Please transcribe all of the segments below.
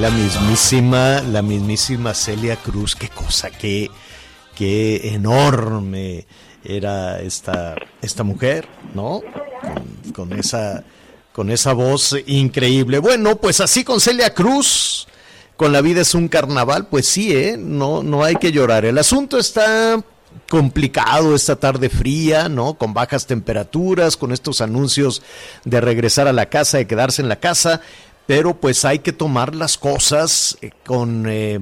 La mismísima, la mismísima Celia Cruz, qué cosa, qué, qué enorme era esta, esta mujer, ¿no? Con, con esa, con esa voz increíble. Bueno, pues así con Celia Cruz, con la vida es un carnaval, pues sí, ¿eh? No, no hay que llorar. El asunto está complicado esta tarde fría, ¿no? Con bajas temperaturas, con estos anuncios de regresar a la casa, de quedarse en la casa, pero pues hay que tomar las cosas eh, con, eh,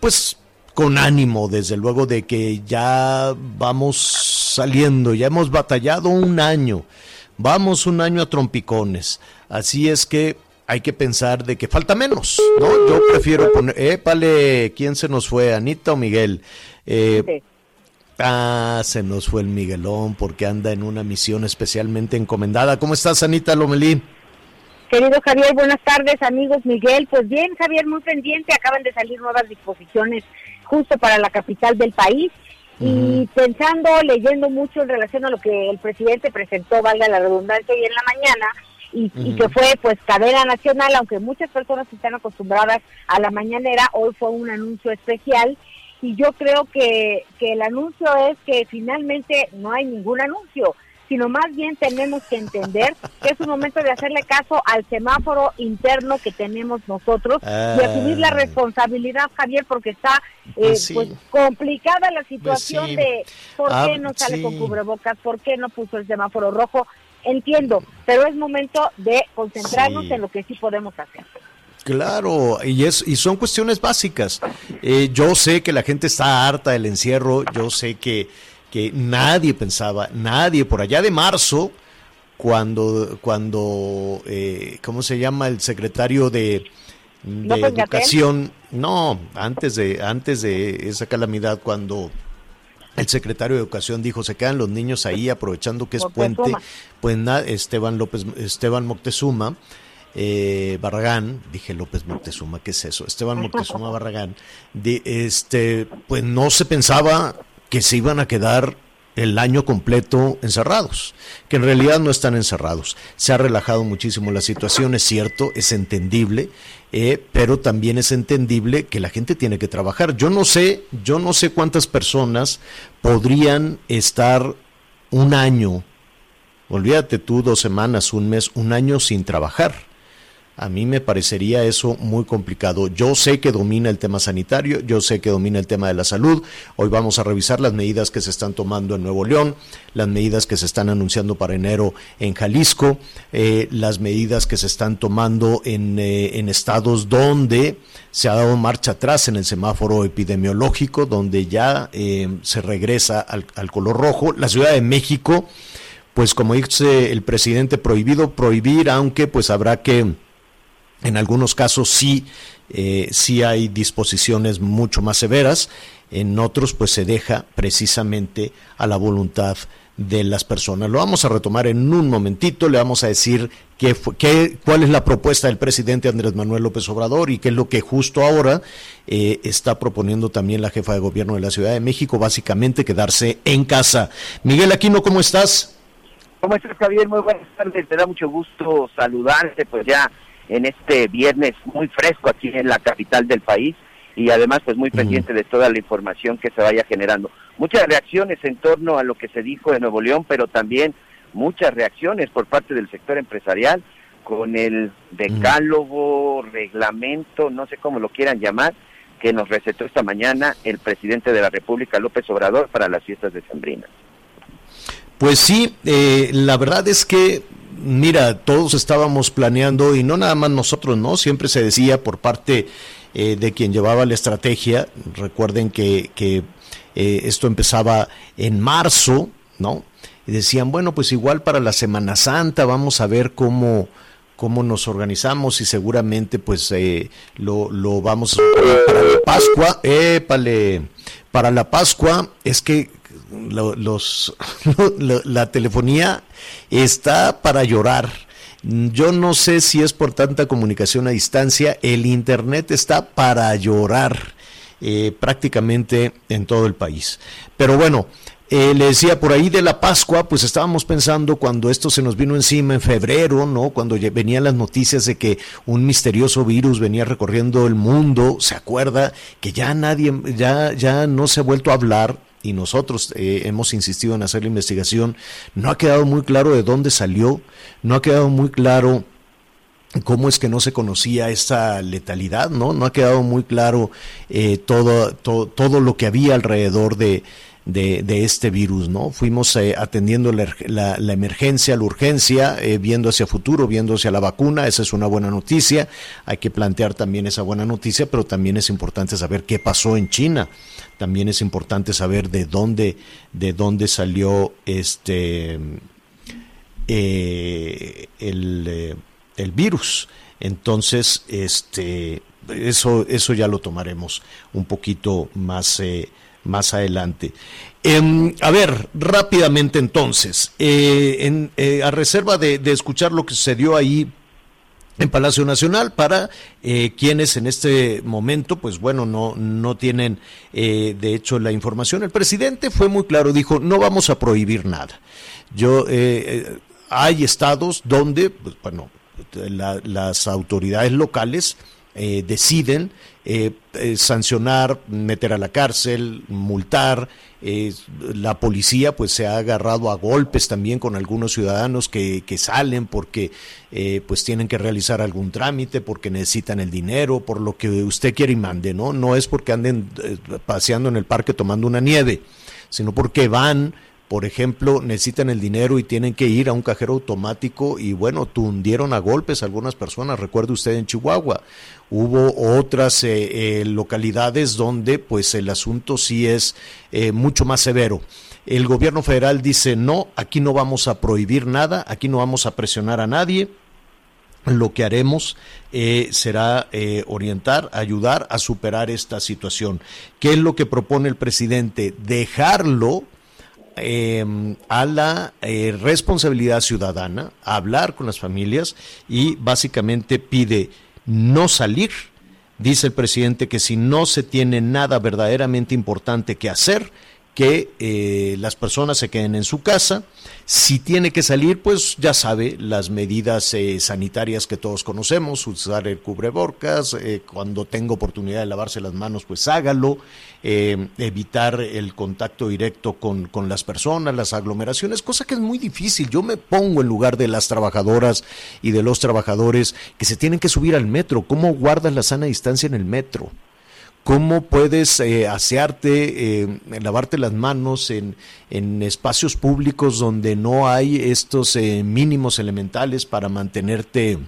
pues, con ánimo, desde luego de que ya vamos saliendo, ya hemos batallado un año, vamos un año a trompicones, así es que hay que pensar de que falta menos, ¿no? Yo prefiero poner, épale, ¿quién se nos fue, Anita o Miguel? Eh, Ah, se nos fue el Miguelón porque anda en una misión especialmente encomendada. ¿Cómo estás, Anita Lomelí? Querido Javier, buenas tardes, amigos Miguel. Pues bien, Javier, muy pendiente. Acaban de salir nuevas disposiciones justo para la capital del país. Y pensando, leyendo mucho en relación a lo que el presidente presentó, valga la redundancia, hoy en la mañana, y, y que fue pues cadena nacional, aunque muchas personas están acostumbradas a la mañanera, hoy fue un anuncio especial. Y yo creo que, que el anuncio es que finalmente no hay ningún anuncio sino más bien tenemos que entender que es un momento de hacerle caso al semáforo interno que tenemos nosotros y asumir la Ah. responsabilidad, Javier, porque está eh, Pues sí. pues complicada la situación sí. de por Ah, qué no sale sí. con cubrebocas, por qué no puso el semáforo rojo. Entiendo, pero es momento de concentrarnos en lo que sí podemos hacer. Claro, y, es, y son cuestiones básicas. Eh, yo sé que la gente está harta del encierro, yo sé que, que nadie pensaba, nadie por allá de marzo, cuando, cuando eh, ¿cómo se llama? El secretario de. Educación, no, antes de, antes de esa calamidad, cuando el secretario de Educación dijo, se quedan los niños ahí aprovechando que es puente, pues Esteban López, Esteban Moctezuma, eh, Barragán, dije López Moctezuma, ¿qué es eso? Esteban Moctezuma Barragán, de, este, pues no se pensaba que se iban a quedar el año completo encerrados, que en realidad no están encerrados. Se ha relajado muchísimo la situación, es cierto, es entendible, eh, pero también es entendible que la gente tiene que trabajar. Yo no sé, yo no sé cuántas personas podrían estar un año, olvídate tú, dos semanas, un mes, un año sin trabajar. A mí me parecería eso muy complicado. Yo sé que domina el tema sanitario, yo sé que domina el tema de la salud. Hoy vamos a revisar las medidas que se están tomando en Nuevo León, las medidas que se están anunciando para enero en Jalisco, eh, las medidas que se están tomando en, eh, en estados donde se ha dado marcha atrás en el semáforo epidemiológico, donde ya eh, se regresa al, al color rojo. La Ciudad de México, pues como dice el presidente, prohibido prohibir, aunque pues habrá que en algunos casos sí, eh, sí hay disposiciones mucho más severas, en otros pues se deja precisamente a la voluntad de las personas. Lo vamos a retomar en un momentito, le vamos a decir qué, qué, cuál es la propuesta del presidente Andrés Manuel López Obrador y qué es lo que justo ahora eh, está proponiendo también la jefa de gobierno de la Ciudad de México, básicamente quedarse en casa. Miguel Aquino, ¿cómo estás? ¿Cómo estás, Javier? Muy buenas tardes. Me da mucho gusto saludarte, pues ya en este viernes muy fresco aquí en la capital del país. y además pues muy pendiente de toda la información que se vaya generando. Muchas reacciones en torno a lo que se dijo de Nuevo León, pero también muchas reacciones por parte del sector empresarial con el decálogo, reglamento, no sé cómo lo quieran llamar, que nos recetó esta mañana el presidente de la República, López Obrador, para las fiestas de Sembrina. Pues sí, eh, la verdad es que, mira, todos estábamos planeando, y no nada más nosotros, ¿no? Siempre se decía por parte eh, de quien llevaba la estrategia, recuerden que, que eh, esto empezaba en marzo, ¿no? Y decían, bueno, pues igual para la Semana Santa vamos a ver cómo, cómo nos organizamos y seguramente pues eh, lo, lo, vamos a para la Pascua, épale, para la Pascua es que la telefonía está para llorar. Yo no sé si es por tanta comunicación a distancia, el internet está para llorar eh, prácticamente en todo el país. Pero bueno, eh, le decía, por ahí de la Pascua, pues estábamos pensando cuando esto se nos vino encima en febrero, ¿no? Cuando venían las noticias de que un misterioso virus venía recorriendo el mundo, ¿se acuerda? Que ya nadie, ya, ya no se ha vuelto a hablar y nosotros eh, hemos insistido en hacer la investigación. No ha quedado muy claro de dónde salió, no ha quedado muy claro cómo es que no se conocía esta letalidad, ¿no? No ha quedado muy claro eh, todo, todo, todo lo que había alrededor de de, de este virus, ¿no? Fuimos eh, atendiendo la, la, emergencia, la urgencia, eh, viendo hacia futuro, viendo hacia la vacuna, esa es una buena noticia, hay que plantear también esa buena noticia, pero también es importante saber qué pasó en China, también es importante saber de dónde, de dónde salió este eh, el, el virus. Entonces, este, eso, eso ya lo tomaremos un poquito más, más adelante. Eh, a ver, rápidamente entonces, eh, en, eh, a reserva de, de, escuchar lo que sucedió ahí en Palacio Nacional para eh, quienes en este momento, pues bueno, no, no tienen de hecho la información. El presidente fue muy claro, dijo, no vamos a prohibir nada. Yo, hay estados donde, pues, bueno, la, las autoridades locales eh, deciden eh, eh, sancionar, meter a la cárcel, multar. la policía pues se ha agarrado a golpes también con algunos ciudadanos que, que salen porque pues tienen que realizar algún trámite, porque necesitan el dinero, por lo que usted quiere y mande, ¿no? No es porque anden paseando en el parque tomando una nieve, sino porque van por ejemplo, necesitan el dinero y tienen que ir a un cajero automático y bueno, tundieron a golpes a algunas personas, recuerde usted en Chihuahua. Hubo otras eh, eh, localidades donde pues el asunto sí es eh, mucho más severo. El gobierno federal dice, no, aquí no vamos a prohibir nada, aquí no vamos a presionar a nadie, lo que haremos será orientar, ayudar a superar esta situación. ¿Qué es lo que propone el presidente? Dejarlo eh, a la eh, responsabilidad ciudadana, a hablar con las familias y básicamente pide no salir. Dice el presidente que si no se tiene nada verdaderamente importante que hacer, que eh, las personas se queden en su casa. Si tiene que salir, pues ya sabe las medidas eh, sanitarias que todos conocemos, usar el cubrebocas, eh, cuando tenga oportunidad de lavarse las manos, pues hágalo, eh, evitar el contacto directo con, con, las personas, las aglomeraciones, cosa que es muy difícil. Yo me pongo en lugar de las trabajadoras y de los trabajadores que se tienen que subir al metro. ¿Cómo guardas la sana distancia en el metro? Cómo puedes eh, asearte, eh, lavarte las manos en, en, espacios públicos donde no hay estos eh, mínimos elementales para mantenerte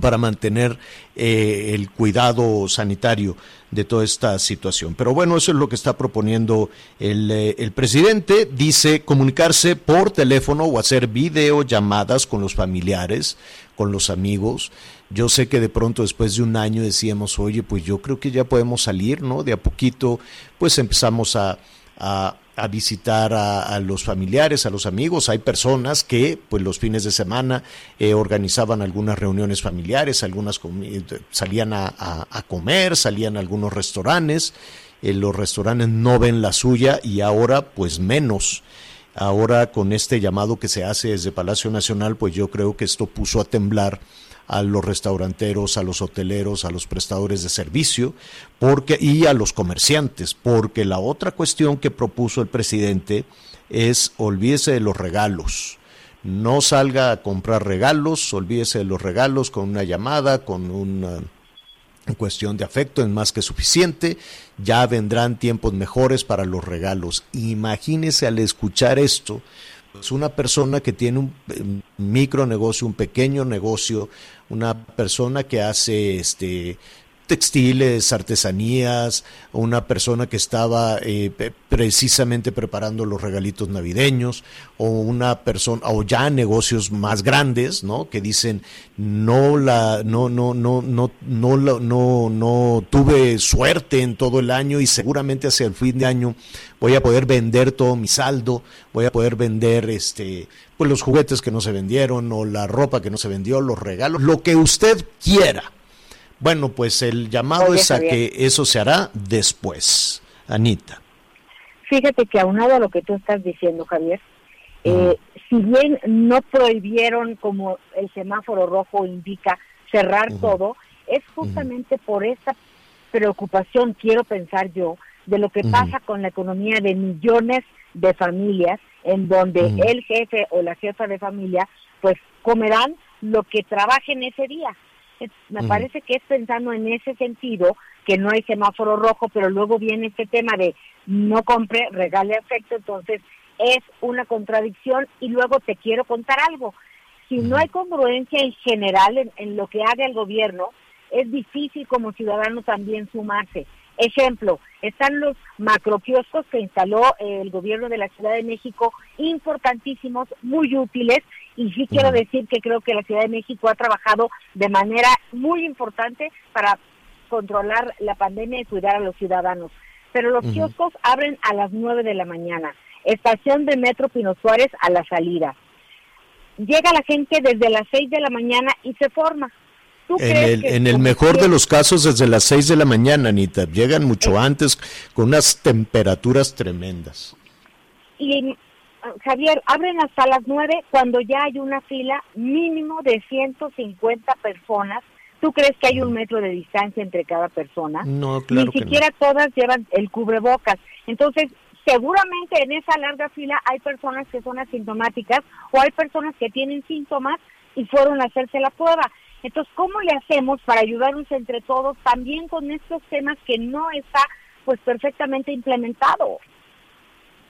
para mantener eh, el cuidado sanitario de toda esta situación. Pero bueno, eso es lo que está proponiendo el, el, presidente. Dice comunicarse por teléfono o hacer videollamadas con los familiares, con los amigos. Yo sé que de pronto después de un año decíamos, oye, pues yo creo que ya podemos salir, ¿no? De a poquito, pues empezamos a, a visitar a, los familiares, a los amigos. Hay personas que, pues, los fines de semana eh, organizaban algunas reuniones familiares, algunas salían a, comer, salían a algunos restaurantes. Eh, los restaurantes no ven la suya y ahora, pues, menos. Ahora con este llamado que se hace desde Palacio Nacional, pues yo creo que esto puso a temblar a los restauranteros, a los hoteleros, a los prestadores de servicio, porque y a los comerciantes, porque la otra cuestión que propuso el presidente es olvídese de los regalos. No salga a comprar regalos, olvídese de los regalos con una llamada, con una cuestión de afecto es más que suficiente, ya vendrán tiempos mejores para los regalos. Imagínese al escuchar esto, pues una persona que tiene un eh, micro negocio, un pequeño negocio, una persona que hace este textiles, artesanías, una persona que estaba eh, precisamente preparando los regalitos navideños, o una persona, o ya negocios más grandes, ¿no? Que dicen no la, no, no, no, no, no, no, no, no tuve suerte en todo el año y seguramente hacia el fin de año voy a poder vender todo mi saldo, voy a poder vender este, pues los juguetes que no se vendieron, o la ropa que no se vendió, los regalos, lo que usted quiera bueno, pues el llamado es a que eso se hará después. Anita. Fíjate que aunado a lo que tú estás diciendo, Javier, eh, si bien no prohibieron, como el semáforo rojo indica, cerrar todo, es justamente por esa preocupación, quiero pensar yo, de lo que pasa con la economía de millones de familias, en donde el jefe o la jefa de familia, pues comerán lo que trabajen ese día me parece que es pensando en ese sentido que no hay semáforo rojo, pero luego viene este tema de no compre, regale afecto, entonces es una contradicción y luego te quiero contar algo. Si no hay congruencia en general en, lo que haga el gobierno, es difícil como ciudadano también sumarse. Ejemplo, están los macroquioscos que instaló el gobierno de la Ciudad de México, importantísimos, muy útiles, y sí quiero decir que creo que la Ciudad de México ha trabajado de manera muy importante para controlar la pandemia y cuidar a los ciudadanos. Pero los kioscos abren a las 9 de la mañana. Estación de Metro Pino Suárez a la salida. Llega la gente desde las 6 de la mañana y se forma. En el, en el mejor de los casos desde las 6 de la mañana, Anita. Llegan mucho antes con unas temperaturas tremendas. Y Javier, abren hasta las 9 cuando ya hay una fila mínimo de 150 personas. ¿Tú crees que hay un metro de distancia entre cada persona? No, claro. Ni siquiera todas llevan el cubrebocas. Entonces, seguramente en esa larga fila hay personas que son asintomáticas o hay personas que tienen síntomas y fueron a hacerse la prueba. Entonces, ¿cómo le hacemos para ayudarnos entre todos también con estos temas que no está pues perfectamente implementado?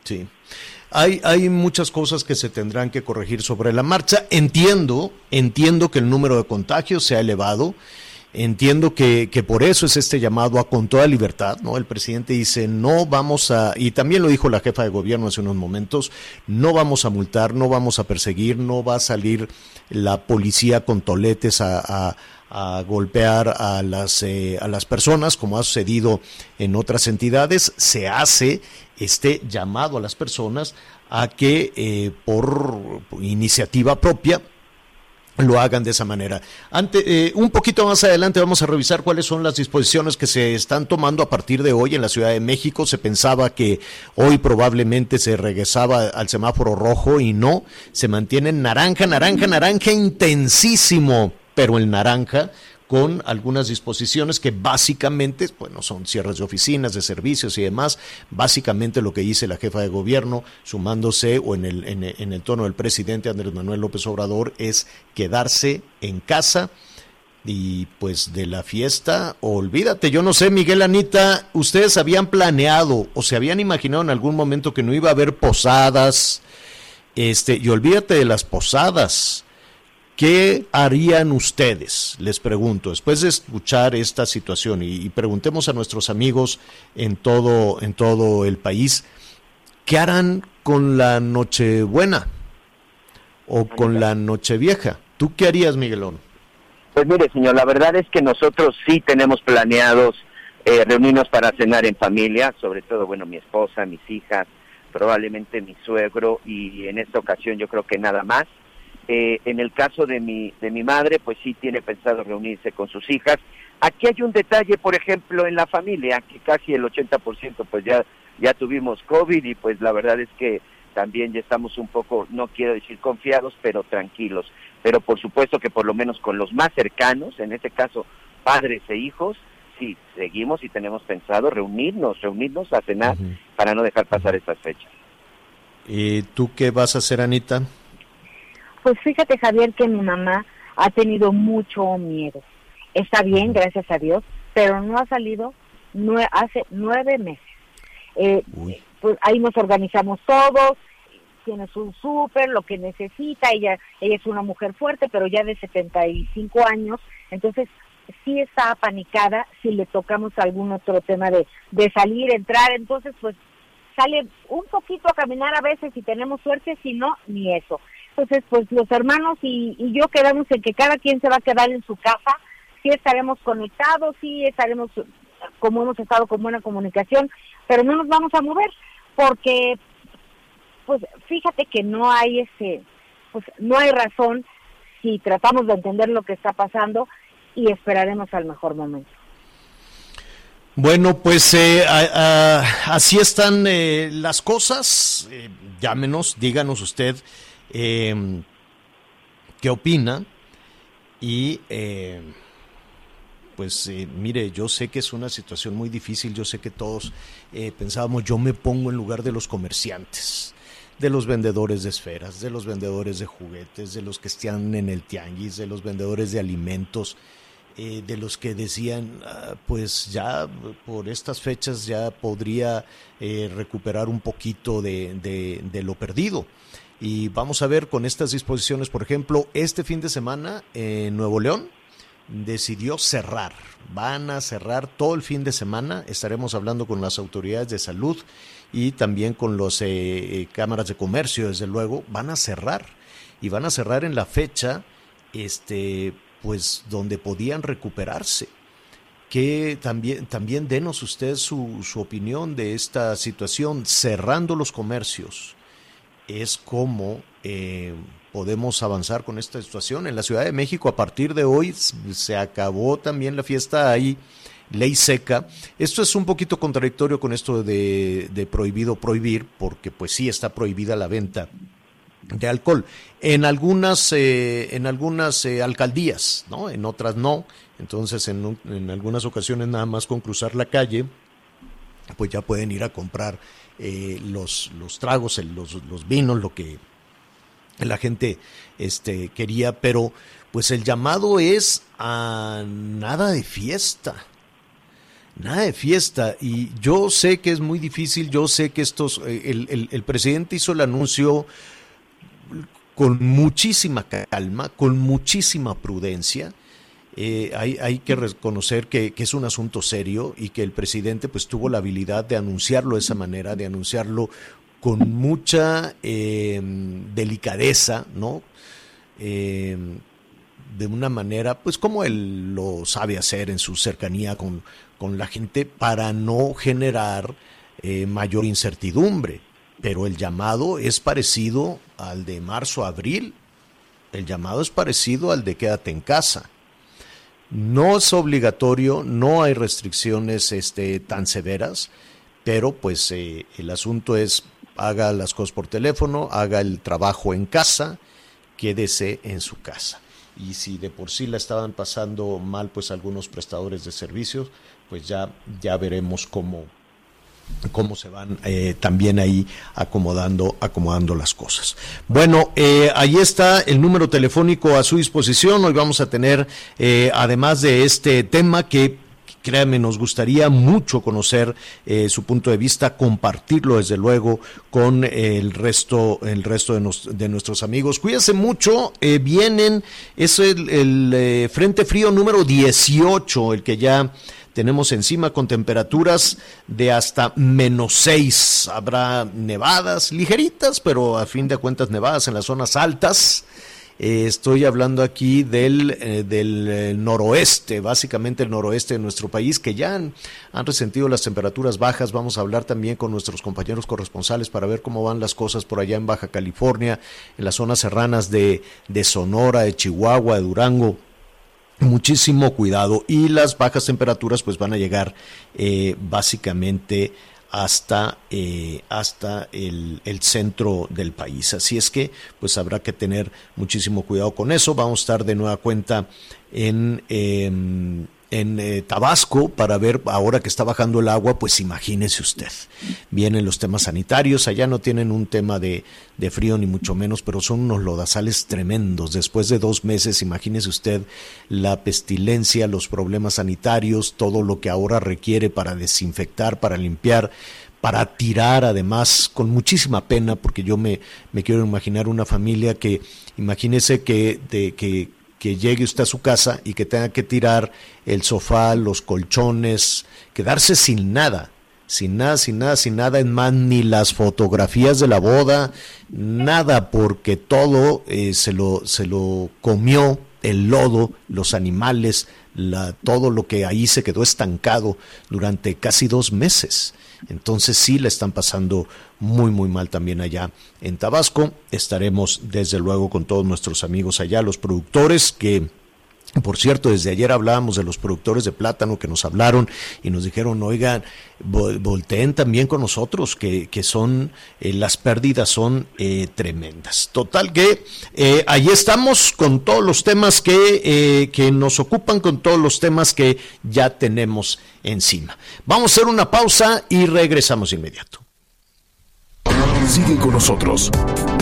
Sí. Hay, hay muchas cosas que se tendrán que corregir sobre la marcha. Entiendo, entiendo que el número de contagios se ha elevado. Entiendo que, que, por eso es este llamado a con toda libertad, ¿no? El presidente dice, no vamos a, y también lo dijo la jefa de gobierno hace unos momentos, no vamos a multar, no vamos a perseguir, no va a salir la policía con toletes a, a, golpear a las, eh, a las personas, como ha sucedido en otras entidades, se hace este llamado a las personas a que eh, por iniciativa propia lo hagan de esa manera. Ante, eh, un poquito más adelante vamos a revisar cuáles son las disposiciones que se están tomando a partir de hoy en la Ciudad de México. Se pensaba que hoy probablemente se regresaba al semáforo rojo y no, se mantiene en naranja, naranja, naranja intensísimo, pero el naranja con algunas disposiciones que básicamente, bueno, son cierres de oficinas, de servicios y demás, básicamente lo que dice la jefa de gobierno, sumándose o en el, en, el tono del presidente Andrés Manuel López Obrador, es quedarse en casa y pues de la fiesta, olvídate, yo no sé, Miguel Anita, ustedes habían planeado o se habían imaginado en algún momento que no iba a haber posadas, este, y olvídate de las posadas, ¿Qué harían ustedes? Les pregunto, después de escuchar esta situación y, preguntemos a nuestros amigos en todo, en todo el país, ¿qué harán con la Nochebuena o con la Nochevieja? ¿Tú qué harías, Miguelón? Pues mire, señor, la verdad es que nosotros sí tenemos planeados eh, reunirnos para cenar en familia, sobre todo, bueno, mi esposa, mis hijas, probablemente mi suegro y en esta ocasión yo creo que nada más. Eh, en el caso de mi, de mi madre, pues sí tiene pensado reunirse con sus hijas. Aquí hay un detalle, por ejemplo, en la familia, que casi el 80% pues ya, ya tuvimos COVID y pues la verdad es que también ya estamos un poco, no quiero decir confiados, pero tranquilos. Pero por supuesto que por lo menos con los más cercanos, en este caso padres e hijos, sí, seguimos y tenemos pensado reunirnos, reunirnos a cenar para no dejar pasar estas fechas. ¿Y tú qué vas a hacer, Anita? Pues fíjate, Javier, que mi mamá ha tenido mucho miedo. Está bien, gracias a Dios, pero no ha salido hace nueve meses. Eh, pues ahí nos organizamos todos, tiene su súper, lo que necesita, ella, ella es una mujer fuerte, pero ya de 75 años, entonces sí está apanicada si le tocamos algún otro tema de, de salir, entrar, entonces pues sale un poquito a caminar a veces si tenemos suerte, si no, ni eso. Entonces, pues los hermanos y, yo quedamos en que cada quien se va a quedar en su casa, sí estaremos conectados, sí estaremos como hemos estado con buena comunicación, pero no nos vamos a mover porque, pues fíjate que no hay ese, pues no hay razón si tratamos de entender lo que está pasando y esperaremos al mejor momento. Bueno, pues eh, así están eh, las cosas. Eh, llámenos, díganos usted em, qué opina. Y pues mire, yo sé que es una situación muy difícil, yo sé que todos pensábamos, yo me pongo en lugar de los comerciantes de los vendedores de esferas, de los vendedores de juguetes, de los que están en el tianguis, de los vendedores de alimentos, eh, de los que decían, ah, pues ya por estas fechas ya podría eh, recuperar un poquito de, lo perdido. Y vamos a ver con estas disposiciones, por ejemplo, este fin de semana en Nuevo León decidió cerrar. Van a cerrar todo el fin de semana. Estaremos hablando con las autoridades de salud y también con las eh, cámaras de comercio, desde luego. Van a cerrar y van a cerrar en la fecha este pues donde podían recuperarse. Que también, también denos usted su, su opinión de esta situación, cerrando los comercios, es como eh, podemos avanzar con esta situación. En la Ciudad de México, a partir de hoy, se acabó también la fiesta ahí ley seca. Esto es un poquito contradictorio con esto de, de, prohibido prohibir, porque pues sí está prohibida la venta de alcohol. En algunas, eh, en algunas eh, alcaldías, ¿no? En otras no. Entonces, en, en, algunas ocasiones nada más con cruzar la calle, pues ya pueden ir a comprar eh, los, los tragos, los, los vinos, lo que la gente este, quería, pero pues el llamado es a nada de fiesta. Nada de fiesta. Y yo sé que es muy difícil, yo sé que estos, el, el, el presidente hizo el anuncio con muchísima calma, con muchísima prudencia. Eh, hay, que reconocer que, es un asunto serio y que el presidente pues tuvo la habilidad de anunciarlo de esa manera, de anunciarlo con mucha eh, delicadeza, ¿no? Eh, de una manera, pues como él lo sabe hacer en su cercanía con, con la gente para no generar mayor incertidumbre pero el llamado es parecido al de marzo-abril. El llamado es parecido al de quédate en casa. No es obligatorio, no hay restricciones este, tan severas, pero pues eh, el asunto es haga las cosas por teléfono, haga el trabajo en casa, quédese en su casa. Y si de por sí la estaban pasando mal, pues algunos prestadores de servicios, pues ya, ya veremos cómo, cómo se van eh, también ahí acomodando, acomodando las cosas. Bueno, eh, ahí está el número telefónico a su disposición. Hoy vamos a tener, eh, además de este tema que créanme, nos gustaría mucho conocer su punto de vista, compartirlo desde luego con el resto, el resto de, nuestros amigos. Cuídense mucho, vienen, es el, el Frente Frío número 18, el que ya tenemos encima con temperaturas de hasta menos 6. Habrá nevadas ligeritas, pero a fin de cuentas nevadas en las zonas altas. Eh, estoy hablando aquí del, eh, del eh, noroeste, básicamente el noroeste de nuestro país, que ya han, resentido las temperaturas bajas. Vamos a hablar también con nuestros compañeros corresponsales para ver cómo van las cosas por allá en Baja California, en las zonas serranas de, de Sonora, de Chihuahua, de Durango muchísimo cuidado y las bajas temperaturas pues van a llegar eh, básicamente hasta, eh, hasta el, el, centro del país. Así es que pues habrá que tener muchísimo cuidado con eso. Vamos a estar de nueva cuenta en... Eh, en eh, Tabasco para ver ahora que está bajando el agua, pues imagínese usted. Vienen los temas sanitarios, allá no tienen un tema de, de, frío ni mucho menos, pero son unos lodazales tremendos. Después de dos meses, imagínese usted la pestilencia, los problemas sanitarios, todo lo que ahora requiere para desinfectar, para limpiar para tirar además con muchísima pena porque yo me, me quiero imaginar una familia que imagínese que, de, que, que llegue usted a su casa y que tenga que tirar el sofá, los colchones, quedarse sin nada, sin nada, sin nada, sin nada en más, ni las fotografías de la boda, nada, porque todo eh, se, lo, se lo comió el lodo, los animales, la, todo lo que ahí se quedó estancado durante casi dos meses. Entonces sí le están pasando muy, muy mal también allá en Tabasco. Estaremos desde luego con todos nuestros amigos allá, los productores que por cierto, desde ayer hablábamos de los productores de plátano que nos hablaron y nos dijeron, oigan, volteen también con nosotros, que, que son, eh, las pérdidas son eh, tremendas. Total que eh, ahí estamos con todos los temas que, que nos ocupan, con todos los temas que ya tenemos encima. Vamos a hacer una pausa y regresamos inmediato. Sigue con nosotros.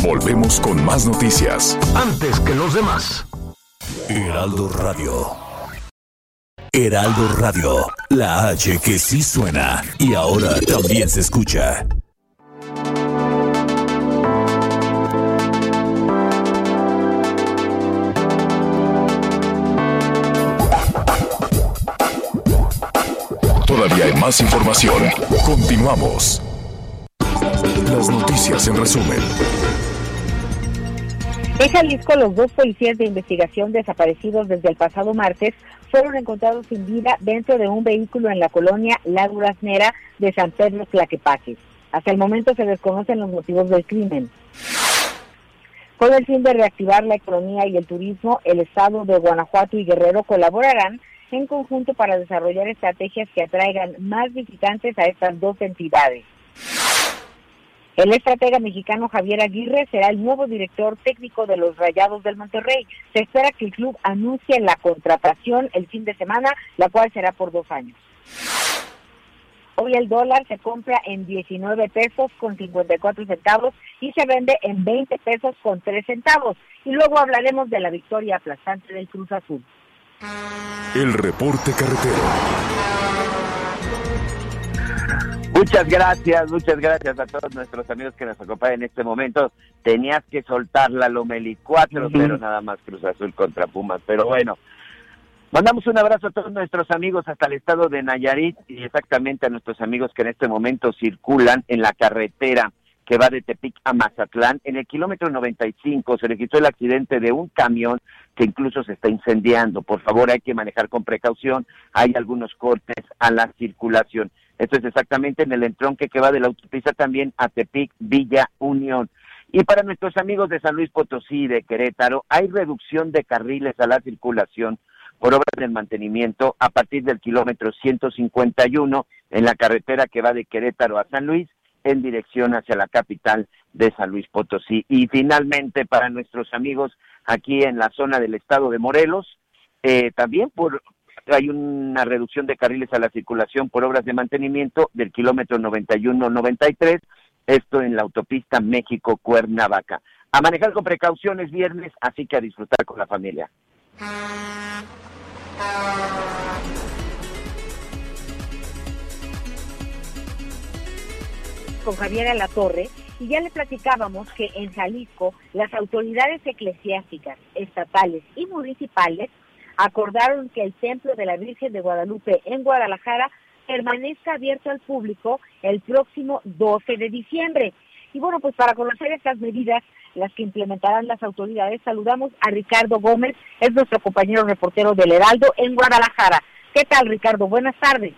Volvemos con más noticias. Antes que los demás. Heraldo Radio. Heraldo Radio, la H que sí suena y ahora también se escucha. Todavía hay más información. Continuamos. Las noticias en resumen. En Jalisco, los dos policías de investigación desaparecidos desde el pasado martes fueron encontrados sin vida dentro de un vehículo en la colonia La Duraznera de San Pedro Tlaquepaque. Hasta el momento se desconocen los motivos del crimen. Con el fin de reactivar la economía y el turismo, el Estado de Guanajuato y Guerrero colaborarán en conjunto para desarrollar estrategias que atraigan más visitantes a estas dos entidades. El estratega mexicano Javier Aguirre será el nuevo director técnico de los Rayados del Monterrey. Se espera que el club anuncie la contratación el fin de semana, la cual será por dos años. Hoy el dólar se compra en 19 pesos con 54 centavos y se vende en 20 pesos con 3 centavos. Y luego hablaremos de la victoria aplastante del Cruz Azul. El reporte carretero. Muchas gracias, muchas gracias a todos nuestros amigos que nos acompañan en este momento. Tenías que soltar la Lomeli 4-0 nada más Cruz Azul contra Pumas, pero bueno. Mandamos un abrazo a todos nuestros amigos hasta el estado de Nayarit y exactamente a nuestros amigos que en este momento circulan en la carretera que va de Tepic a Mazatlán. En el kilómetro 95 se registró el accidente de un camión que incluso se está incendiando. Por favor, hay que manejar con precaución. Hay algunos cortes a la circulación. Esto es exactamente en el entronque que va de la autopista también a Tepic, Villa Unión. Y para nuestros amigos de San Luis Potosí y de Querétaro, hay reducción de carriles a la circulación por obras de mantenimiento a partir del kilómetro 151 en la carretera que va de Querétaro a San Luis en dirección hacia la capital de San Luis Potosí. Y finalmente para nuestros amigos aquí en la zona del estado de Morelos, eh, también por hay una reducción de carriles a la circulación por obras de mantenimiento del kilómetro 91-93, esto en la autopista México-Cuernavaca. A manejar con precauciones viernes, así que a disfrutar con la familia. Con Javier Torre y ya le platicábamos que en Jalisco las autoridades eclesiásticas, estatales y municipales acordaron que el Templo de la Virgen de Guadalupe en Guadalajara permanezca abierto al público el próximo 12 de diciembre. Y bueno, pues para conocer estas medidas, las que implementarán las autoridades, saludamos a Ricardo Gómez, es nuestro compañero reportero del Heraldo en Guadalajara. ¿Qué tal, Ricardo? Buenas tardes.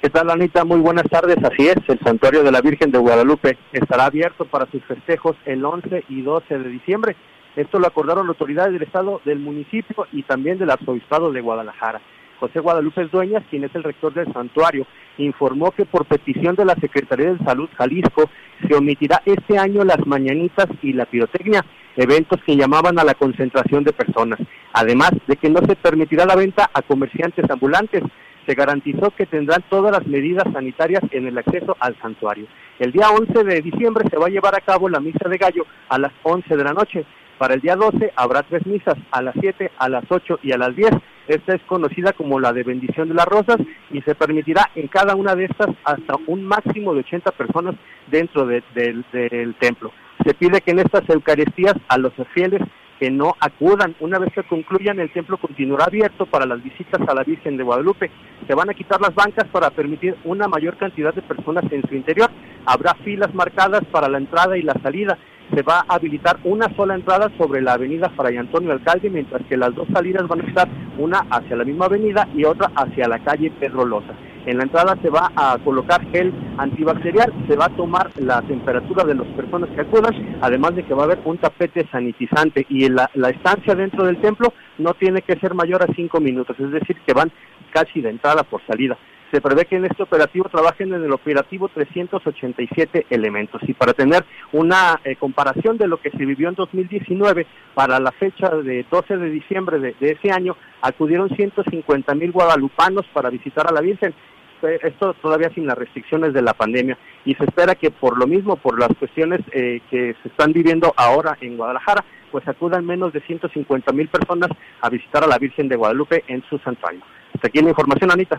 ¿Qué tal, Anita? Muy buenas tardes. Así es, el Santuario de la Virgen de Guadalupe estará abierto para sus festejos el 11 y 12 de diciembre. Esto lo acordaron las autoridades del Estado, del municipio y también del Arzobispado de Guadalajara. José Guadalupe Dueñas, quien es el rector del santuario, informó que por petición de la Secretaría de Salud Jalisco se omitirá este año las mañanitas y la pirotecnia, eventos que llamaban a la concentración de personas, además de que no se permitirá la venta a comerciantes ambulantes. Se garantizó que tendrán todas las medidas sanitarias en el acceso al santuario. El día 11 de diciembre se va a llevar a cabo la misa de gallo a las 11 de la noche. Para el día 12 habrá tres misas, a las 7, a las 8 y a las 10. Esta es conocida como la de bendición de las rosas y se permitirá en cada una de estas hasta un máximo de 80 personas dentro de- del- del templo. Se pide que en estas Eucaristías a los fieles que no acudan. Una vez que concluyan, el templo continuará abierto para las visitas a la Virgen de Guadalupe. Se van a quitar las bancas para permitir una mayor cantidad de personas en su interior. Habrá filas marcadas para la entrada y la salida. Se va a habilitar una sola entrada sobre la avenida Fray Antonio Alcalde, mientras que las dos salidas van a estar una hacia la misma avenida y otra hacia la calle Pedro Loza. En la entrada se va a colocar gel antibacterial, se va a tomar la temperatura de las personas que acudan, además de que va a haber un tapete sanitizante y la, la estancia dentro del templo no tiene que ser mayor a cinco minutos, es decir, que van casi de entrada por salida. Se prevé que en este operativo trabajen en el operativo 387 elementos. Y para tener una eh, comparación de lo que se vivió en 2019, para la fecha de 12 de diciembre de, ese año, acudieron 150 mil guadalupanos para visitar a la Virgen. Eh, Esto todavía sin las restricciones de la pandemia. Y se espera que por lo mismo, por las cuestiones eh, que se están viviendo ahora en Guadalajara, pues acudan menos de 150 mil personas a visitar a la Virgen de Guadalupe en su santuario. Hasta aquí la información, Anita.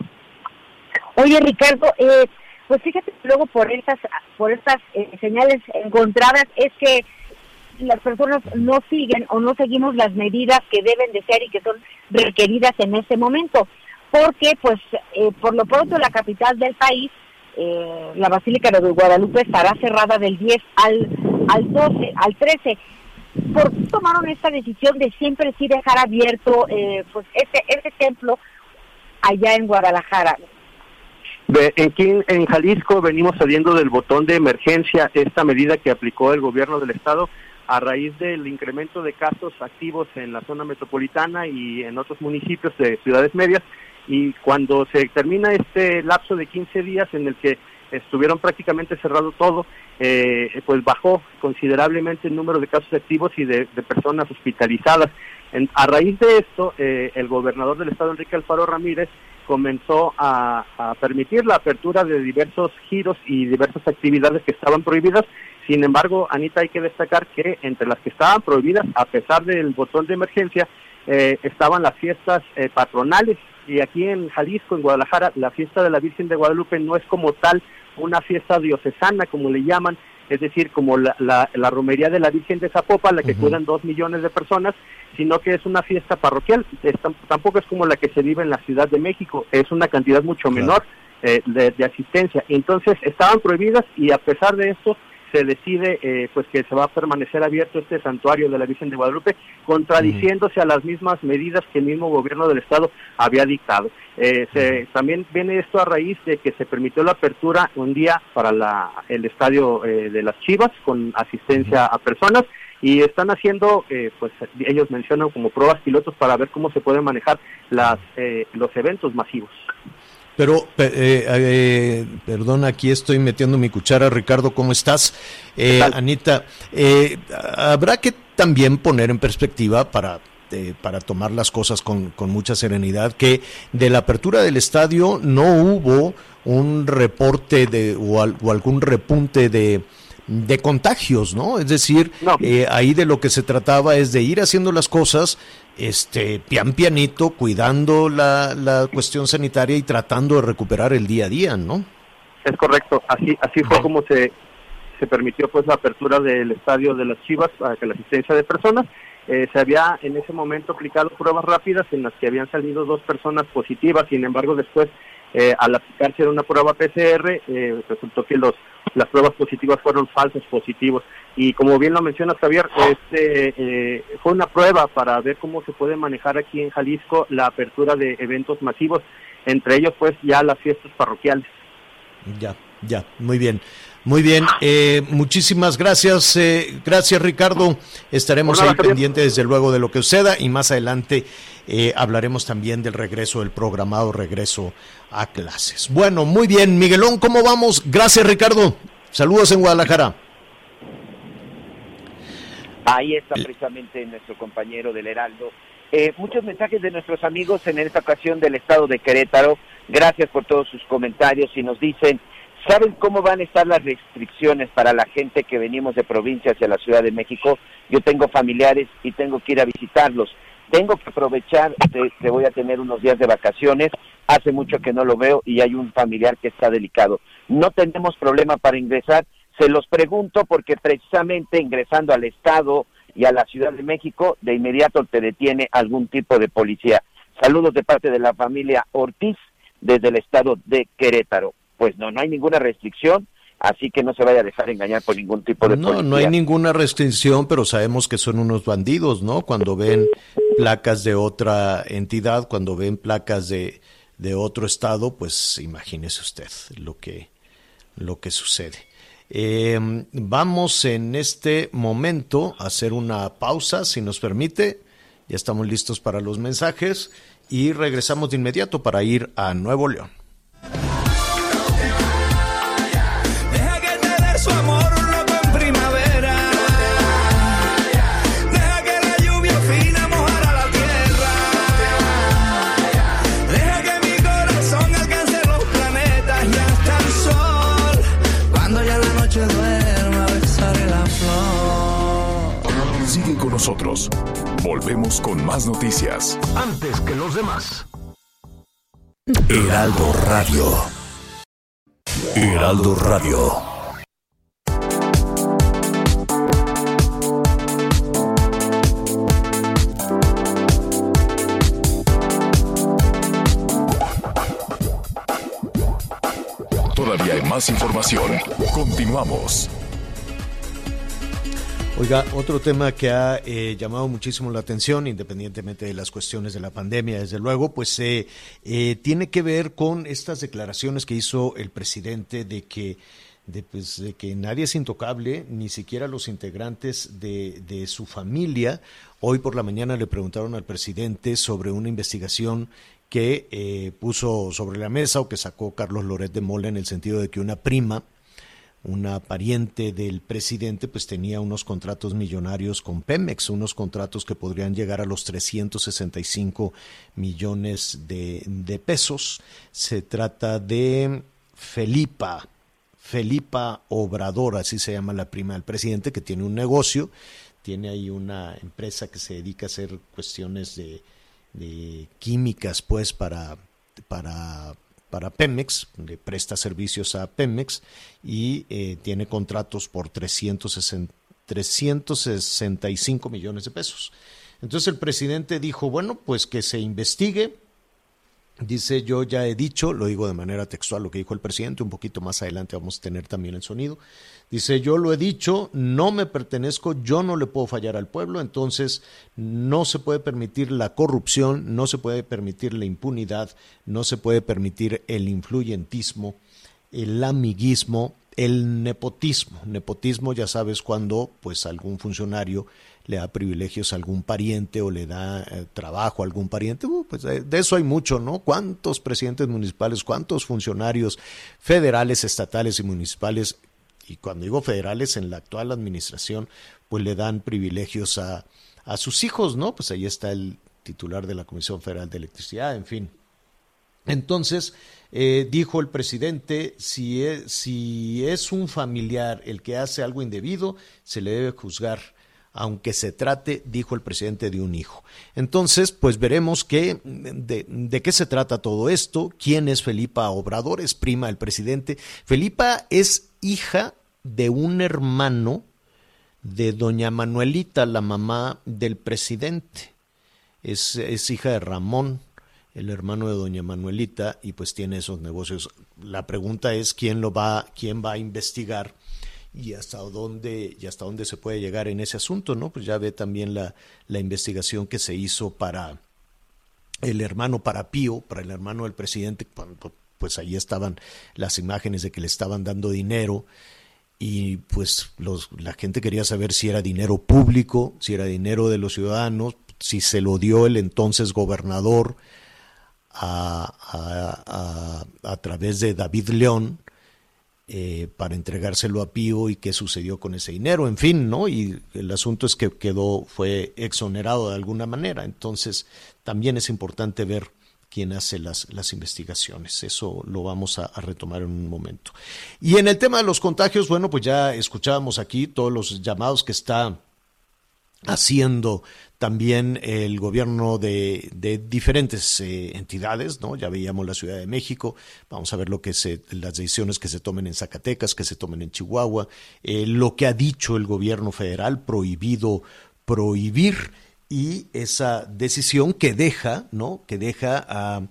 Oye, Ricardo, eh, pues fíjate luego por estas, por estas eh, señales encontradas es que las personas no siguen o no seguimos las medidas que deben de ser y que son requeridas en este momento. Porque, pues, eh, por lo pronto la capital del país, la Basílica de Guadalupe, estará cerrada del 10 al, al 12, al 13. ¿Por qué tomaron esta decisión de siempre sí dejar abierto eh, pues ese, ese templo allá en Guadalajara? De- en, en Jalisco venimos saliendo del botón de emergencia, esta medida que aplicó el gobierno del estado a raíz del incremento de casos activos en la zona metropolitana y en otros municipios de ciudades medias. Y cuando se termina este lapso de 15 días en el que estuvieron prácticamente cerrado todo, eh, pues bajó considerablemente el número de casos activos y de, de personas hospitalizadas. En- a raíz de esto, eh, el gobernador del estado, Enrique Alfaro Ramírez, comenzó a, permitir la apertura de diversos giros y diversas actividades que estaban prohibidas. Sin embargo, Anita, hay que destacar que entre las que estaban prohibidas, a pesar del botón de emergencia, eh, estaban las fiestas eh, patronales. Y aquí en Jalisco, en Guadalajara, la fiesta de la Virgen de Guadalupe no es como tal una fiesta diocesana, como le llaman, es decir, como la, la, la romería de la Virgen de Zapopan, la que cuidan dos millones de personas, sino que es una fiesta parroquial. Es tam- tampoco es como la que se vive en la Ciudad de México, es una cantidad mucho Claro. menor eh, de, de asistencia. Entonces estaban prohibidas y a pesar de esto se decide eh, pues que se va a permanecer abierto este santuario de la Virgen de Guadalupe, contradiciéndose a las mismas medidas que el mismo gobierno del estado había dictado. Eh, se- también viene esto a raíz de que se permitió la apertura un día para la, el estadio eh, de las Chivas con asistencia a personas y están haciendo, eh, pues ellos mencionan como pruebas pilotos para ver cómo se pueden manejar las, eh, los eventos masivos. Pero, pe- eh, eh, perdón, aquí estoy metiendo mi cuchara. Ricardo, ¿cómo estás? Eh? Anita, eh, habrá que también poner en perspectiva para, eh, para tomar las cosas con, con mucha serenidad que de la apertura del estadio no hubo un reporte de, o, al- o algún repunte de, de contagios, ¿no? Es decir, No. eh, ahí de lo que se trataba es de ir haciendo las cosas este pian pianito, cuidando la, la cuestión sanitaria y tratando de recuperar el día a día, ¿no? Es correcto, así así fue como se, se permitió pues la apertura del estadio de las Chivas para que la asistencia de personas. Eh, se había en ese momento aplicado pruebas rápidas en las que habían salido dos personas positivas, sin embargo después eh, al aplicarse una prueba PCR eh, resultó que los las pruebas positivas fueron falsos positivos y como bien lo mencionas Javier, este eh, fue una prueba para ver cómo se puede manejar aquí en Jalisco la apertura de eventos masivos, entre ellos pues ya las fiestas parroquiales. Ya. Ya, muy bien. Muy bien, eh, muchísimas gracias, eh, gracias Ricardo. Estaremos ahí pendientes desde luego de lo que suceda y más adelante eh, hablaremos también del regreso, del programado regreso a clases. Bueno, muy bien, Miguelón, ¿cómo vamos? Gracias Ricardo. Saludos en Guadalajara. Ahí está precisamente nuestro compañero del Heraldo. Eh, muchos mensajes de nuestros amigos en esta ocasión del estado de Querétaro. Gracias por todos sus comentarios y nos dicen, ¿saben cómo van a estar las restricciones para la gente que venimos de provincia hacia la Ciudad de México? Yo tengo familiares y tengo que ir a visitarlos. Tengo que aprovechar que voy a tener unos días de vacaciones. Hace mucho que no lo veo y hay un familiar que está delicado. No tenemos problema para ingresar. Se los pregunto porque precisamente ingresando al Estado y a la Ciudad de México, de inmediato te detiene algún tipo de policía. Saludos de parte de la familia Ortiz desde el Estado de Querétaro. Pues no, no hay ninguna restricción así que no se vaya a dejar engañar por ningún tipo de No, no hay ninguna restricción, pero sabemos que son unos bandidos, ¿no? Cuando ven placas de otra entidad, cuando ven placas de, de otro estado, pues imagínese usted lo que, lo que sucede. Em, vamos en este momento a hacer una pausa, si nos permite. Ya estamos listos para los mensajes y regresamos de inmediato para ir a Nuevo León. Nosotros. Volvemos con más noticias. Antes que los demás. Heraldo Radio. Heraldo Radio. Todavía hay más información. Continuamos. Oiga, otro tema que ha eh, llamado muchísimo la atención, independientemente de las cuestiones de la pandemia, desde luego, pues eh, eh, tiene que ver con estas declaraciones que hizo el presidente de que de, pues, de que nadie es intocable, ni siquiera los integrantes de, de, su familia. Hoy por la mañana le preguntaron al presidente sobre una investigación que puso sobre la mesa o que sacó Carlos Loret de Mola en el sentido de que una prima una pariente del presidente, pues tenía unos contratos millonarios con Pemex, unos contratos que podrían llegar a los 365 millones de, de pesos. Se trata de Felipa, Felipa Obrador, así se llama la prima del presidente, que tiene un negocio, tiene ahí una empresa que se dedica a hacer cuestiones de, de químicas, pues, para, para para Pemex, le presta servicios a Pemex y eh, tiene contratos por 365 millones de pesos. Entonces el presidente dijo, bueno, pues que se investigue, Dice, yo ya he dicho, lo digo de manera textual lo que dijo el presidente, un poquito más adelante vamos a tener también el sonido. Dice, yo lo he dicho, no me pertenezco, yo no le puedo fallar al pueblo, entonces no se puede permitir la corrupción, no se puede permitir la impunidad, no se puede permitir el influyentismo, el amiguismo, el nepotismo. Nepotismo, ya sabes, cuando pues algún funcionario le da privilegios a algún pariente o le da eh, trabajo a algún pariente, uh, pues de, eso hay mucho, ¿no? ¿Cuántos presidentes municipales, cuántos funcionarios federales, estatales y municipales, y cuando digo federales, en la actual administración, pues le dan privilegios a, a sus hijos, ¿no? Pues ahí está el titular de la Comisión Federal de Electricidad, en fin. Entonces, eh, dijo el presidente, si es, si es un familiar el que hace algo indebido, se le debe juzgar aunque se trate, dijo el presidente, de un hijo. Entonces, pues veremos qué, de, qué se trata todo esto, quién es Felipa Obrador, es prima del presidente. Felipa es hija de un hermano de doña Manuelita, la mamá del presidente. Es, es hija de Ramón, el hermano de doña Manuelita, y pues tiene esos negocios. La pregunta es quién lo va, quién va a investigar y hasta dónde y hasta dónde se puede llegar en ese asunto, ¿no? Pues ya ve también la, la investigación que se hizo para el hermano para Pío, para el hermano del presidente, cuando pues ahí estaban las imágenes de que le estaban dando dinero y pues los, la gente quería saber si era dinero público, si era dinero de los ciudadanos, si se lo dio el entonces gobernador a, a, a, través de David León eh, para entregárselo a Pío y qué sucedió con ese dinero, en fin, ¿no? Y el asunto es que quedó, fue exonerado de alguna manera, entonces también es importante ver quién hace las, las investigaciones. Eso lo vamos a, a, retomar en un momento. Y en el tema de los contagios, bueno, pues ya escuchábamos aquí todos los llamados que está haciendo también el gobierno de, de diferentes eh, entidades, ¿no? Ya veíamos la Ciudad de México, vamos a ver lo que se, las decisiones que se tomen en Zacatecas, que se tomen en Chihuahua, eh, lo que ha dicho el gobierno federal, prohibido prohibir, y esa decisión que deja, ¿no? Que deja a,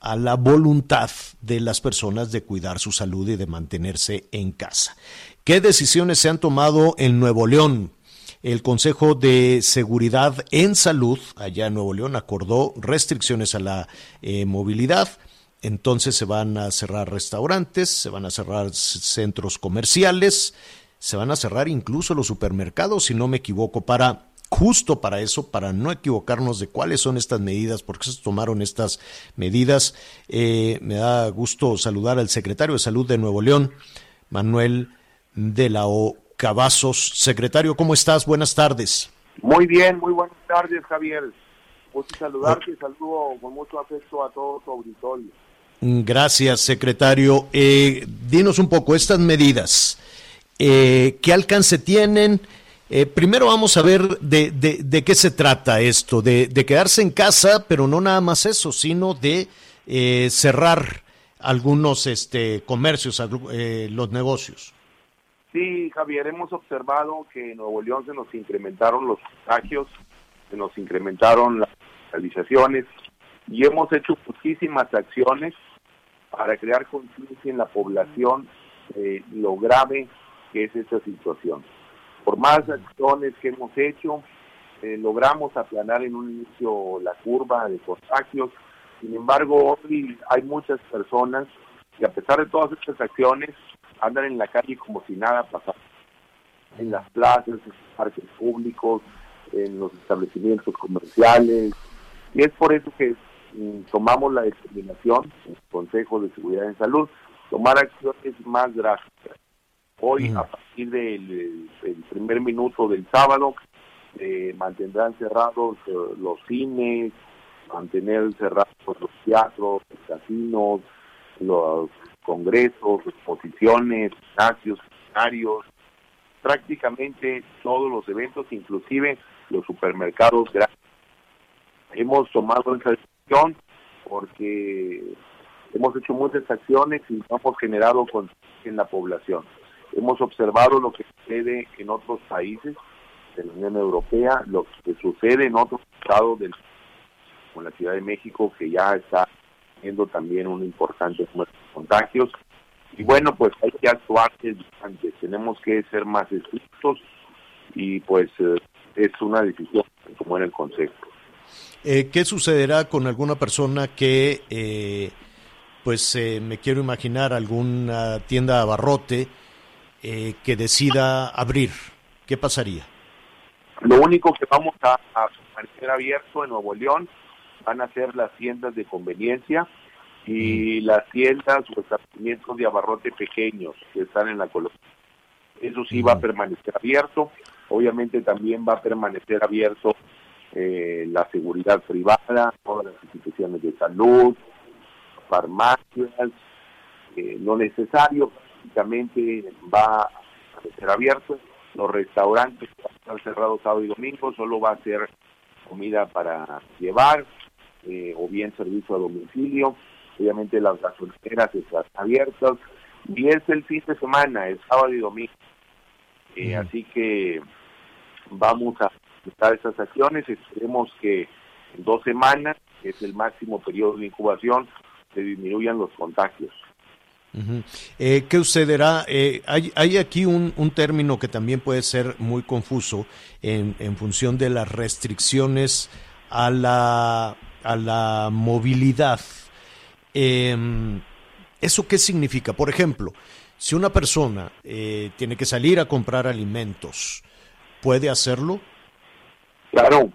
a la voluntad de las personas de cuidar su salud y de mantenerse en casa. ¿Qué decisiones se han tomado en Nuevo León? El Consejo de Seguridad en Salud, allá en Nuevo León, acordó restricciones a la eh, movilidad. Entonces se van a cerrar restaurantes, se van a cerrar centros comerciales, se van a cerrar incluso los supermercados, si no me equivoco, para justo para eso, para no equivocarnos de cuáles son estas medidas, por qué se tomaron estas medidas. Eh, me da gusto saludar al secretario de Salud de Nuevo León, Manuel de la O. Cavazos. Secretario, ¿cómo estás? Buenas tardes. Muy bien, muy buenas tardes, Javier. Gusto saludarte y saludo con mucho afecto a todo tu auditorio. Gracias, secretario. Eh, dinos un poco estas medidas. Eh, ¿Qué alcance tienen? Eh, primero vamos a ver de, de, de qué se trata esto, de, de, quedarse en casa, pero no nada más eso, sino de eh, cerrar algunos este, comercios, eh, los negocios. Sí, Javier, hemos observado que en Nuevo León se nos incrementaron los contagios, se nos incrementaron las hospitalizaciones y hemos hecho muchísimas acciones para crear conciencia en la población de lo grave que es esta situación. Por más acciones que hemos hecho, eh, logramos aplanar en un inicio la curva de contagios. Sin embargo, hoy hay muchas personas que a pesar de todas estas acciones andan en la calle como si nada pasara. En las plazas, en los parques públicos, en los establecimientos comerciales. Y es por eso que mm, tomamos la determinación, el Consejo de Seguridad en Salud, tomar acciones más drásticas. Hoy, a partir del, primer minuto del sábado, eh, mantendrán cerrados eh, los cines, mantener cerrados los teatros, los casinos, los congresos, exposiciones, gimnasios, seminarios, prácticamente todos los eventos, inclusive los supermercados. Hemos tomado esa decisión porque hemos hecho muchas acciones y hemos generado en la población. Hemos observado lo que sucede en otros países de la Unión Europea, lo que sucede en otros estados del como la Ciudad de México, que ya está también un importante número de contagios. Y bueno, pues hay que actuar antes, tenemos que ser más estrictos y pues eh, es una decisión que tomó en el Consejo. Eh, ¿Qué sucederá con alguna persona que, eh, pues me quiero imaginar, alguna tienda abarrote que decida abrir? ¿Qué pasaría? Lo único que vamos a, a permanecer abierto en Nuevo León van a ser las tiendas de conveniencia y las tiendas o establecimientos de abarrote pequeños que están en la colonia. Eso sí va a permanecer abierto. Obviamente también va a permanecer abierto eh, la seguridad privada, todas las instituciones de salud, farmacias, eh, lo necesario prácticamente va a permanecer abierto. Los restaurantes van a estar cerrados sábado y domingo, solo va a ser comida para llevar, eh, o bien servicio a domicilio. Obviamente las gasolineras están abiertas y es el fin de semana, el sábado y domingo. Eh, así que vamos a empezar estas acciones. Esperemos que en dos semanas, que es el máximo periodo de incubación, se disminuyan los contagios. Uh -huh. eh, ¿Qué sucederá? Eh, hay, hay, aquí un, un, término que también puede ser muy confuso en, en función de las restricciones a la, a la movilidad. Eh, ¿Eso qué significa? Por ejemplo, si una persona eh, tiene que salir a comprar alimentos, ¿puede hacerlo? Claro,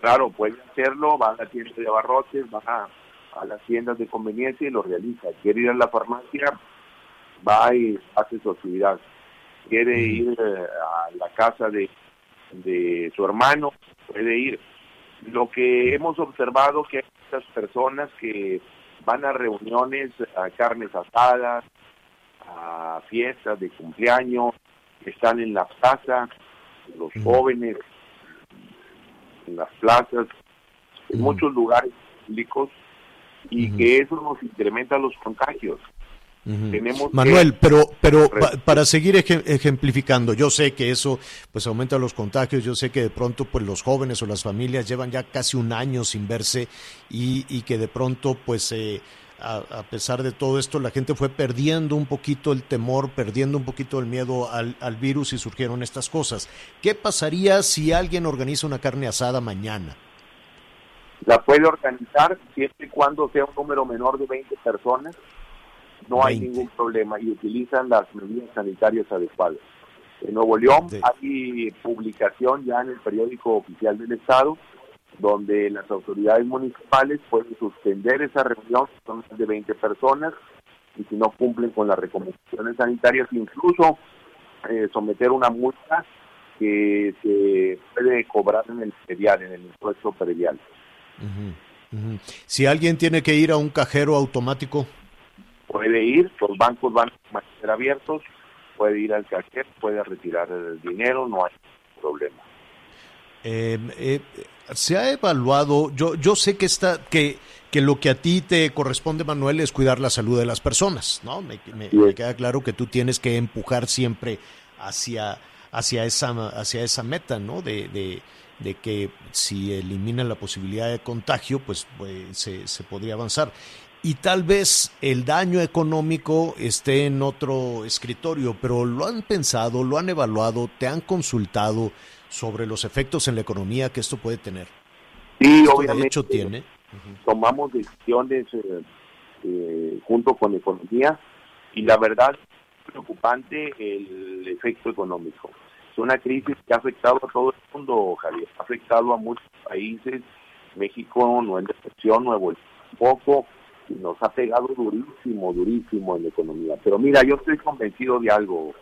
claro, puede hacerlo, va a la tienda de abarrotes, va a, a las tiendas de conveniencia y lo realiza. Quiere ir a la farmacia, va y hace su actividad. Quiere ir eh, a la casa de, de su hermano, puede ir. Lo que hemos observado que hay muchas personas que van a reuniones, a carnes asadas, a fiestas de cumpleaños, están en la plaza, los jóvenes, en las plazas, en muchos lugares públicos, y que eso nos incrementa los contagios. Tenemos que- Manuel, pero, pero pa- para seguir eje- ejemplificando, yo sé que eso pues aumenta los contagios, yo sé que de pronto pues los jóvenes o las familias llevan ya casi un año sin verse y, y que de pronto pues eh, a, a pesar de todo esto la gente fue perdiendo un poquito el temor, perdiendo un poquito el miedo al, al virus y surgieron estas cosas. ¿Qué pasaría si alguien organiza una carne asada mañana? la puede organizar siempre y cuando sea un número menor de 20 personas, no hay 20. ningún problema y utilizan las medidas sanitarias adecuadas. En Nuevo León hay publicación ya en el periódico oficial del Estado donde las autoridades municipales pueden suspender esa reunión, son más de 20 personas, y si no cumplen con las recomendaciones sanitarias, incluso eh, someter una multa que se puede cobrar en el predial, en el impuesto predial. Si alguien tiene que ir a un cajero automático, puede ir, los bancos van a ser abiertos, puede ir al cajero, puede retirar el dinero, no hay problema. Eh, eh, se ha evaluado, yo, yo sé que está, que, que lo que a ti te corresponde, Manuel, es cuidar la salud de las personas, ¿no? Me, me- me queda claro que tú tienes que empujar siempre hacia, hacia esa, hacia esa meta, ¿no? De, de, de que si elimina la posibilidad de contagio, pues, pues, se, se podría avanzar. Y tal vez el daño económico esté en otro escritorio, pero lo han pensado, lo han evaluado, te han consultado sobre los efectos en la economía que esto puede tener. Sí, Esto obviamente. De hecho, tiene. Tomamos decisiones eh, eh, junto con economía y la verdad es preocupante el efecto económico. Es una crisis que ha afectado a todo el mundo, Javier. Ha afectado a muchos países. México no es la excepción, Nuevo poco. Nos ha pegado durísimo, durísimo en la economía. Pero mira, yo estoy convencido de algo.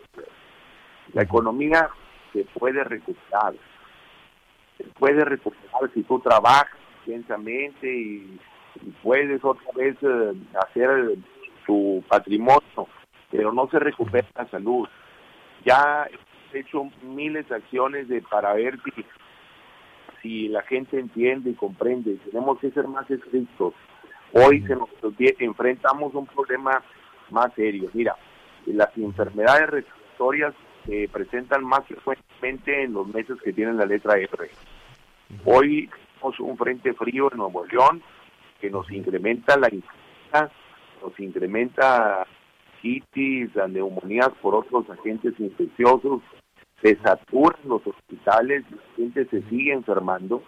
La economía se puede recuperar. Se puede recuperar si tú trabajas intensamente y, y puedes otra vez eh, hacer tu patrimonio, pero no se recupera la salud. Ya he hecho miles de acciones de para ver si, si la gente entiende y comprende. Tenemos que ser más estrictos. Hoy se nos enfrentamos a un problema más serio. Mira, las enfermedades respiratorias se presentan más frecuentemente en los meses que tienen la letra R. Hoy tenemos un frente frío en Nuevo León que nos incrementa la influenza, nos incrementa citis, las neumonías por otros agentes infecciosos, se saturan los hospitales, la gente se sigue enfermando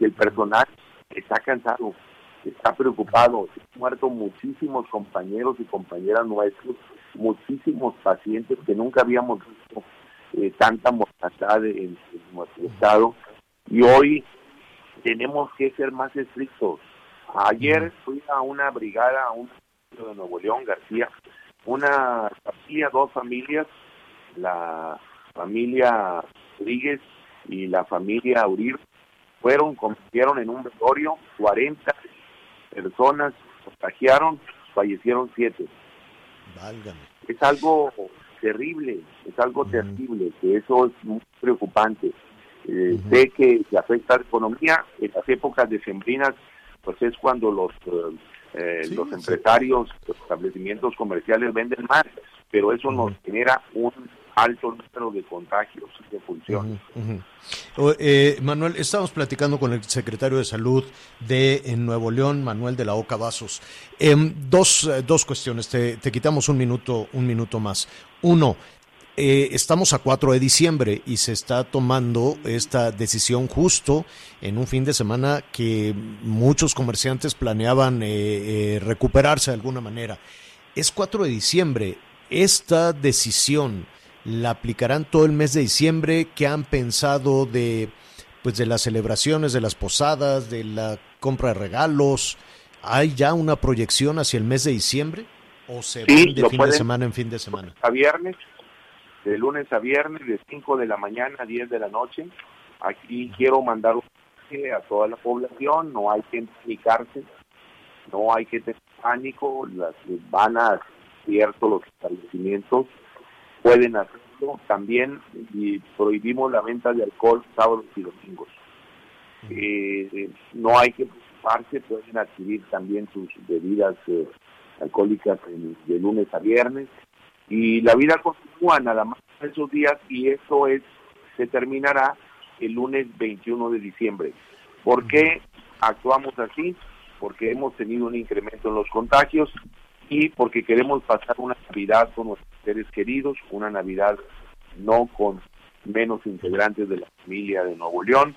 y el personal está cansado, está preocupado, han muerto muchísimos compañeros y compañeras nuestros, muchísimos pacientes que nunca habíamos visto eh, tanta mortandad en, en nuestro estado. Y hoy tenemos que ser más estrictos. Ayer fui a una brigada, a un de Nuevo León, García, una familia, dos familias, la familia Rodríguez y la familia Uribe, fueron, convirtieron en un velorio, 40 personas contagiaron, fallecieron siete. Válgame. Es algo terrible, es algo terrible, que eso es muy preocupante. Eh, Sé que se afecta a la economía, en las épocas decembrinas, pues es cuando los, eh, eh, los empresarios, los establecimientos comerciales venden más, pero eso nos genera un alto número de contagios y de funciones. Eh, Manuel, estamos platicando con el secretario de Salud de Nuevo León, Manuel de la Oca Vasos. Em, dos, eh, dos cuestiones, te, te quitamos un minuto, un minuto más. Uno, eh, estamos a 4 de diciembre y se está tomando esta decisión justo en un fin de semana que muchos comerciantes planeaban eh, recuperarse de alguna manera. es 4 de diciembre. Esta decisión la aplicarán todo el mes de diciembre. ¿Qué han pensado de, pues, de las celebraciones, de las posadas, de la compra de regalos? ¿Hay ya una proyección hacia el mes de diciembre? ¿O se Sí, van de fin de semana en fin de semana? a viernes, de lunes a viernes, de 5 de la mañana a 10 de la noche. Aquí quiero mandar un mensaje a toda la población, no hay que implicarse, no hay que tener pánico, las van a cierto los establecimientos pueden hacerlo también y prohibimos la venta de alcohol sábados y domingos. Eh, no hay que preocuparse, pueden adquirir también sus bebidas eh, alcohólicas en- de lunes a viernes y la vida continúa nada más esos días y eso es se terminará el lunes 21 de diciembre. ¿Por qué actuamos así? Porque hemos tenido un incremento en los contagios y porque queremos pasar una Navidad con nuestros seres queridos, una Navidad no con menos integrantes de la familia de Nuevo León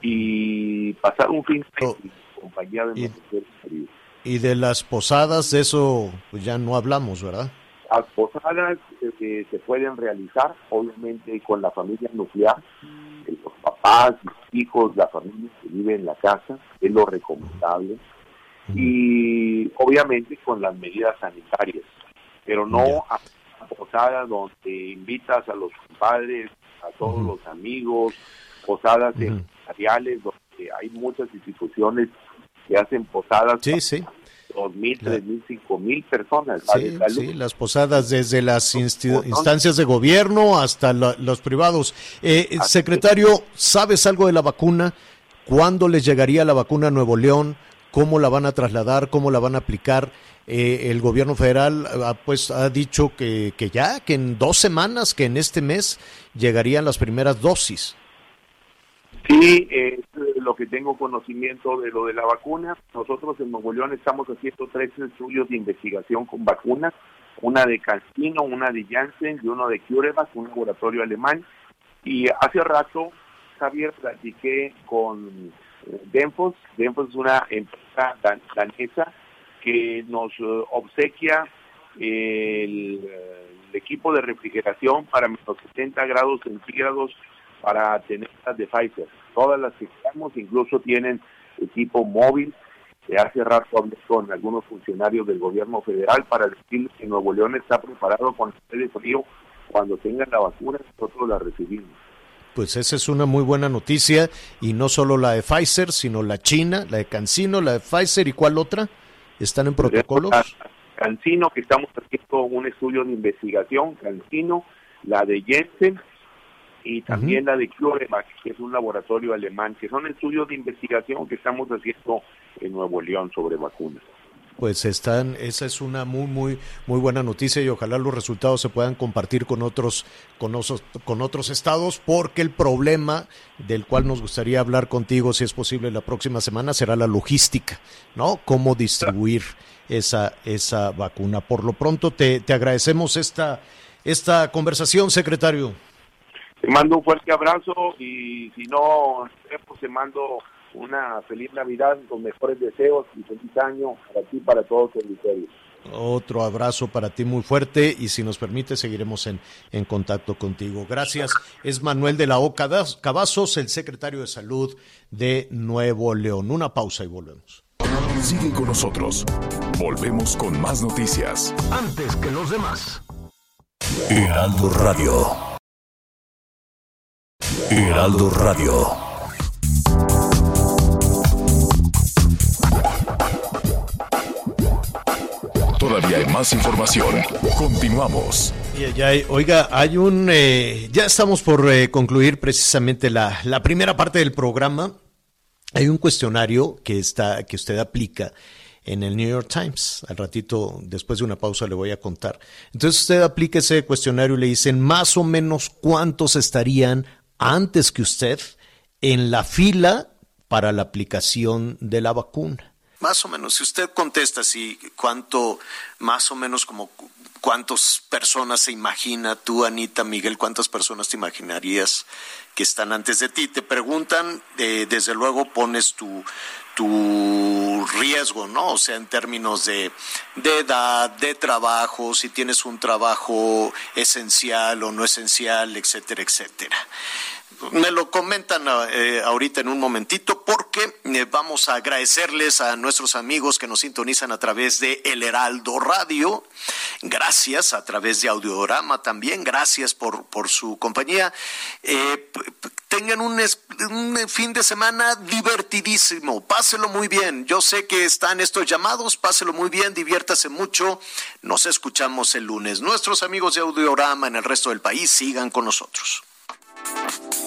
y pasar un fin de Oh. en compañía de nuestros seres queridos. Y de las posadas, eso pues ya no hablamos, ¿verdad? Las posadas eh, que se pueden realizar, obviamente, con la familia nuclear, eh, los papás, los hijos, la familia que vive en la casa, es lo recomendable. Y obviamente con las medidas sanitarias, pero no Ya. Posada donde invitas a los compadres, a todos Ujú. los amigos, posadas Ujú. empresariales donde hay muchas instituciones que hacen posadas Sí, sí. dos mil, La- tres mil, cinco mil personas. Sí, sí, las posadas desde las instancias de gobierno hasta la- los privados. Eh, Así secretario, ¿sabes algo de la vacuna? ¿Cuándo les llegaría la vacuna a Nuevo León? ¿Cómo la van a trasladar? ¿Cómo la van a aplicar? Eh, el gobierno federal ha, pues, ha dicho que, que ya, que en dos semanas, que en este mes llegarían las primeras dosis. Sí, eh, lo que tengo conocimiento de lo de la vacuna. Nosotros en Nuevo León estamos haciendo tres estudios de investigación con vacunas, una de Cancino, una de Janssen y uno de CureVac, un laboratorio alemán. Y hace rato, Javier, platiqué con eh, Denfos. Denfos es una empresa dan- danesa que nos eh, obsequia el, eh, el equipo de refrigeración para menos 70 grados centígrados para tener las de Pfizer. Todas las que tenemos incluso tienen equipo móvil. Hace rato hablé con algunos funcionarios del gobierno federal para decirles que Nuevo León está preparado con el frío. Cuando tengan la vacuna, nosotros la recibimos. Pues esa es una muy buena noticia y no solo la de Pfizer, sino la china, la de Cancino, la de Pfizer y cuál otra están en protocolos. Cancino, que estamos haciendo un estudio de investigación, Cancino, la de Jensen y también la de CureVac, que es un laboratorio alemán, que son estudios de investigación que estamos haciendo en Nuevo León sobre vacunas. Pues están, esa es una muy muy muy buena noticia y ojalá los resultados se puedan compartir con otros con otros, con otros estados porque el problema del cual nos gustaría hablar contigo si es posible la próxima semana será la logística, ¿no? Cómo distribuir esa esa vacuna. Por lo pronto te, te agradecemos esta esta conversación, secretario. Te mando un fuerte abrazo y si no, pues te mando una feliz Navidad con mejores deseos y feliz año para ti y para todos los auditores. Otro abrazo para ti muy fuerte y si nos permite seguiremos en, en contacto contigo. Gracias. Es Manuel de la O Cavazos, el secretario de Salud de Nuevo León. Una pausa y volvemos. Sigue con nosotros. Volvemos con más noticias. Antes que los demás. Heraldo Radio. Heraldo Radio. Todavía hay más información. Continuamos. Oiga, hay un... eh, ya estamos por eh, concluir precisamente la, la primera parte del programa. Hay un cuestionario que, está, que usted aplica en el New York Times. Al ratito, después de una pausa, le voy a contar. Entonces usted aplica ese cuestionario y le dicen más o menos cuántos estarían antes que usted en la fila para la aplicación de la vacuna. Más o menos, si usted contesta así, cuánto, más o menos como ¿Cuántas personas se imagina tú, Anita, Miguel, cuántas personas te imaginarías que están antes de ti? Te preguntan, eh, desde luego pones tu, tu riesgo, ¿no? O sea, en términos de, de edad, de trabajo, si tienes un trabajo esencial o no esencial, etcétera, etcétera. Me lo comentan eh, ahorita en un momentito porque eh, vamos a agradecerles a nuestros amigos que nos sintonizan a través de El Heraldo Radio. Gracias a través de Audiorama también. Gracias por, por su compañía. Eh, tengan un, un, fin de semana divertidísimo. Páselo muy bien. Yo sé que están estos llamados. Páselo muy bien. Diviértase mucho. Nos escuchamos el lunes. Nuestros amigos de Audiorama en el resto del país sigan con nosotros.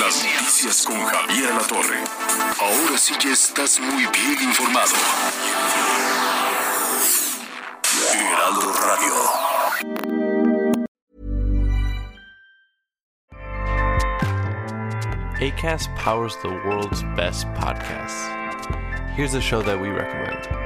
Las Noticias con Javier La Torre. Ahora sí ya estás muy bien informado. Heraldo Radio. ACAST powers the world's best podcasts. Here's a show that we recommend.